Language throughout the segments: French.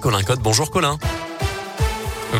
Colin Code. Bonjour Colin.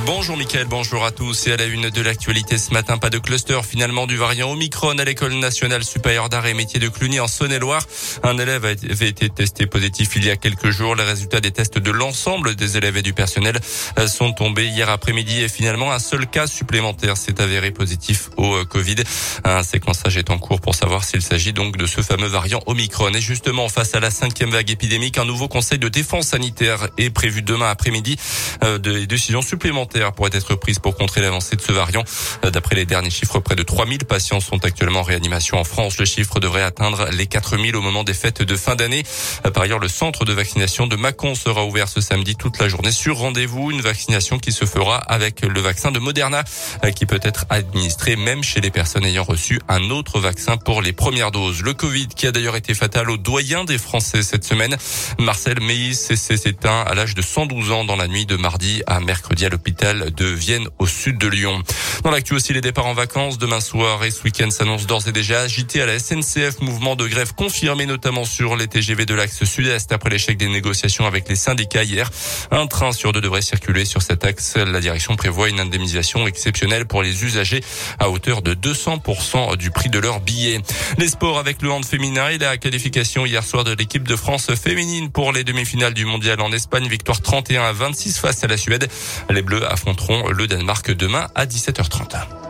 Bonjour Mickaël, bonjour à tous. Et à la une de l'actualité ce matin, pas de cluster finalement du variant Omicron à l'école nationale supérieure d'art et métier de Cluny en Saône-et-Loire. Un élève avait été testé positif il y a quelques jours. Les résultats des tests de l'ensemble des élèves et du personnel euh, sont tombés hier après-midi et finalement un seul cas supplémentaire s'est avéré positif au euh, Covid. Un séquençage est en cours pour savoir s'il s'agit donc de ce fameux variant Omicron. Et justement, face à la cinquième vague épidémique, un nouveau conseil de défense sanitaire est prévu demain après-midi. Euh, des décisions supplémentaires pourrait être prise pour contrer l'avancée de ce variant. Euh, d'après les derniers chiffres, près de 3000 patients sont actuellement en réanimation en France. Le chiffre devrait atteindre les 4000 au moment des fêtes de fin d'année. Euh, par ailleurs, le centre de vaccination de Mâcon sera ouvert ce samedi toute la journée sur rendez-vous. Une vaccination qui se fera avec le vaccin de Moderna euh, qui peut être administré même chez les personnes ayant reçu un autre vaccin pour les premières doses. Le Covid qui a d'ailleurs été fatal au doyen des Français cette semaine. Marcel Meis s'est éteint à l'âge de 112 ans dans la nuit de mardi à mercredi à l'hôpital de Vienne au sud de Lyon. Dans l'actu aussi, les départs en vacances demain soir et ce week-end s'annoncent d'ores et déjà agités à la SNCF. Mouvement de grève confirmé notamment sur les TGV de l'axe sud-est après l'échec des négociations avec les syndicats hier. Un train sur deux devrait circuler sur cet axe. La direction prévoit une indemnisation exceptionnelle pour les usagers à hauteur de 200% du prix de leur billet. Les sports avec le hand féminin et la qualification hier soir de l'équipe de France féminine pour les demi-finales du mondial en Espagne. Victoire 31 à 26 face à la Suède. Les Affronteront le Danemark demain à 17h30.